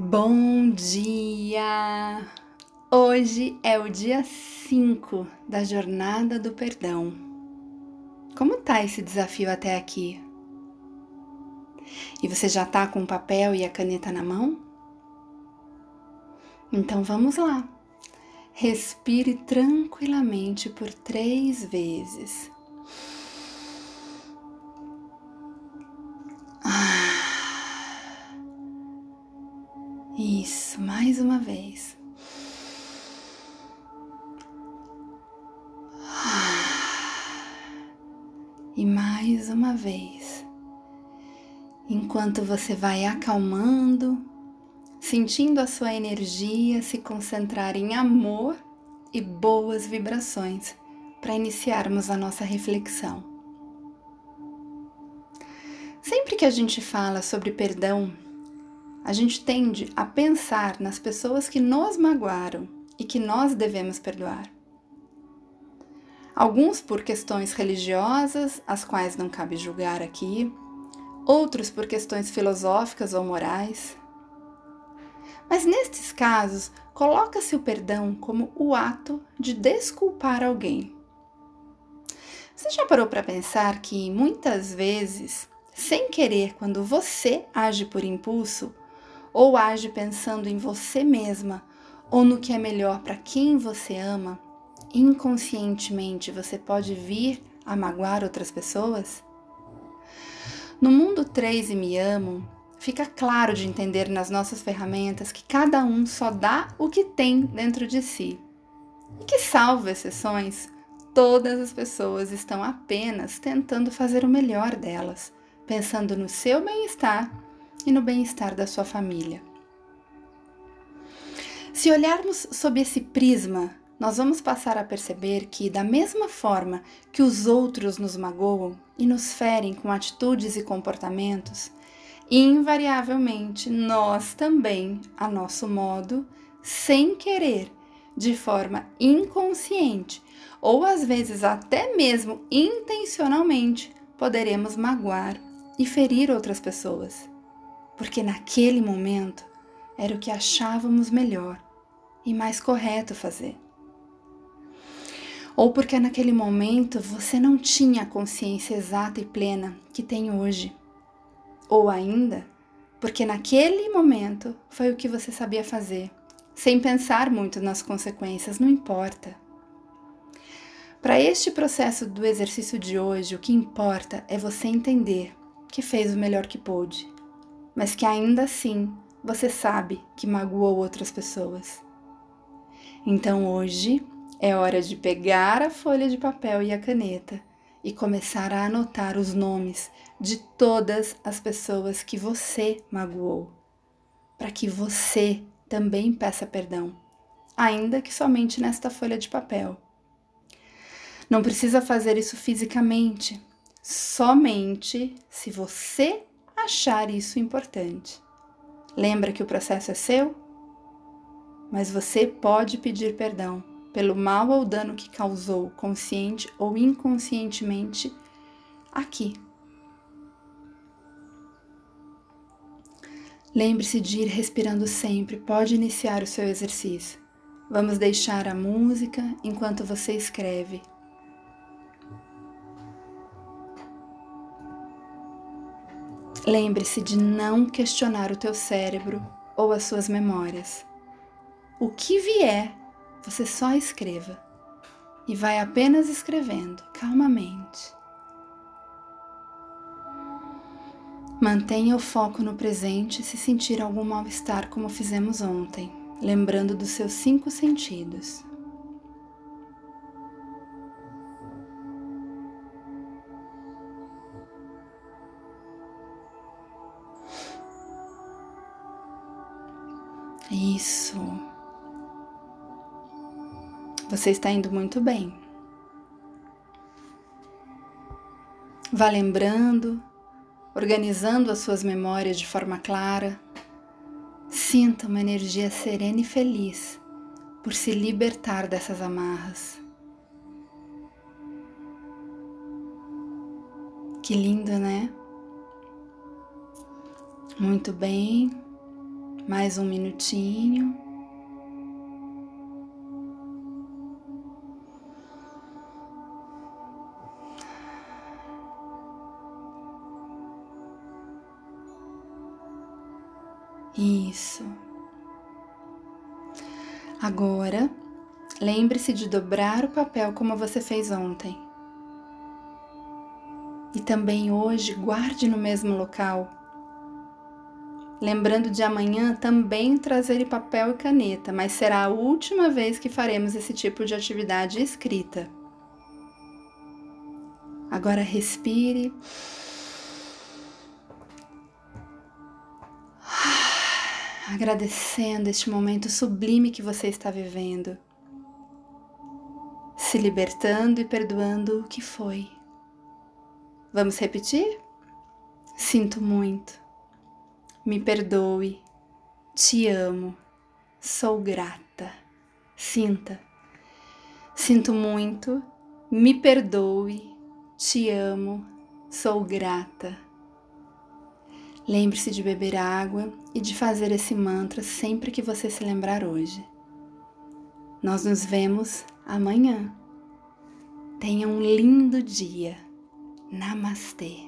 Bom dia! Hoje é o dia 5 da jornada do perdão. Como tá esse desafio até aqui? E você já tá com o papel e a caneta na mão? Então vamos lá. Respire tranquilamente por três vezes. Mais uma vez. E mais uma vez. Enquanto você vai acalmando, sentindo a sua energia se concentrar em amor e boas vibrações para iniciarmos a nossa reflexão. Sempre que a gente fala sobre perdão, a gente tende a pensar nas pessoas que nos magoaram e que nós devemos perdoar. Alguns por questões religiosas, as quais não cabe julgar aqui, outros por questões filosóficas ou morais. Mas nestes casos, coloca-se o perdão como o ato de desculpar alguém. Você já parou para pensar que muitas vezes, sem querer, quando você age por impulso, ou age pensando em você mesma ou no que é melhor para quem você ama, inconscientemente você pode vir a magoar outras pessoas? No mundo 3 e me amo, fica claro de entender nas nossas ferramentas que cada um só dá o que tem dentro de si. E que, salvo exceções, todas as pessoas estão apenas tentando fazer o melhor delas, pensando no seu bem-estar e no bem-estar da sua família. Se olharmos sob esse prisma, nós vamos passar a perceber que, da mesma forma que os outros nos magoam e nos ferem com atitudes e comportamentos, invariavelmente nós também, a nosso modo, sem querer, de forma inconsciente ou às vezes até mesmo intencionalmente, poderemos magoar e ferir outras pessoas porque naquele momento era o que achávamos melhor e mais correto fazer. Ou porque naquele momento você não tinha a consciência exata e plena que tem hoje. Ou ainda porque naquele momento foi o que você sabia fazer, sem pensar muito nas consequências, não importa. Para este processo do exercício de hoje, o que importa é você entender que fez o melhor que pôde mas que ainda assim você sabe que magoou outras pessoas. Então hoje é hora de pegar a folha de papel e a caneta e começar a anotar os nomes de todas as pessoas que você magoou, para que você também peça perdão, ainda que somente nesta folha de papel. Não precisa fazer isso fisicamente, somente se você achar isso importante. Lembra que o processo é seu? Mas você pode pedir perdão pelo mal ou dano que causou, consciente ou inconscientemente, aqui. Lembre-se de ir respirando sempre, pode iniciar o seu exercício. Vamos deixar a música enquanto você escreve Lembre-se de não questionar o teu cérebro ou as suas memórias. O que vier, você só escreva e vai apenas escrevendo calmamente. Mantenha o foco no presente se sentir algum mal-estar, como fizemos ontem, lembrando dos seus cinco sentidos. Isso. Você está indo muito bem. Vá lembrando, organizando as suas memórias de forma clara. Sinta uma energia serena e feliz por se libertar dessas amarras. Que lindo, né? Muito bem. Mais um minutinho. Isso. Agora, lembre-se de dobrar o papel como você fez ontem. E também hoje guarde no mesmo local. Lembrando de amanhã também trazer papel e caneta, mas será a última vez que faremos esse tipo de atividade escrita. Agora respire. Agradecendo este momento sublime que você está vivendo, se libertando e perdoando o que foi. Vamos repetir? Sinto muito. Me perdoe. Te amo. Sou grata. Sinta. Sinto muito. Me perdoe. Te amo. Sou grata. Lembre-se de beber água e de fazer esse mantra sempre que você se lembrar hoje. Nós nos vemos amanhã. Tenha um lindo dia. Namastê.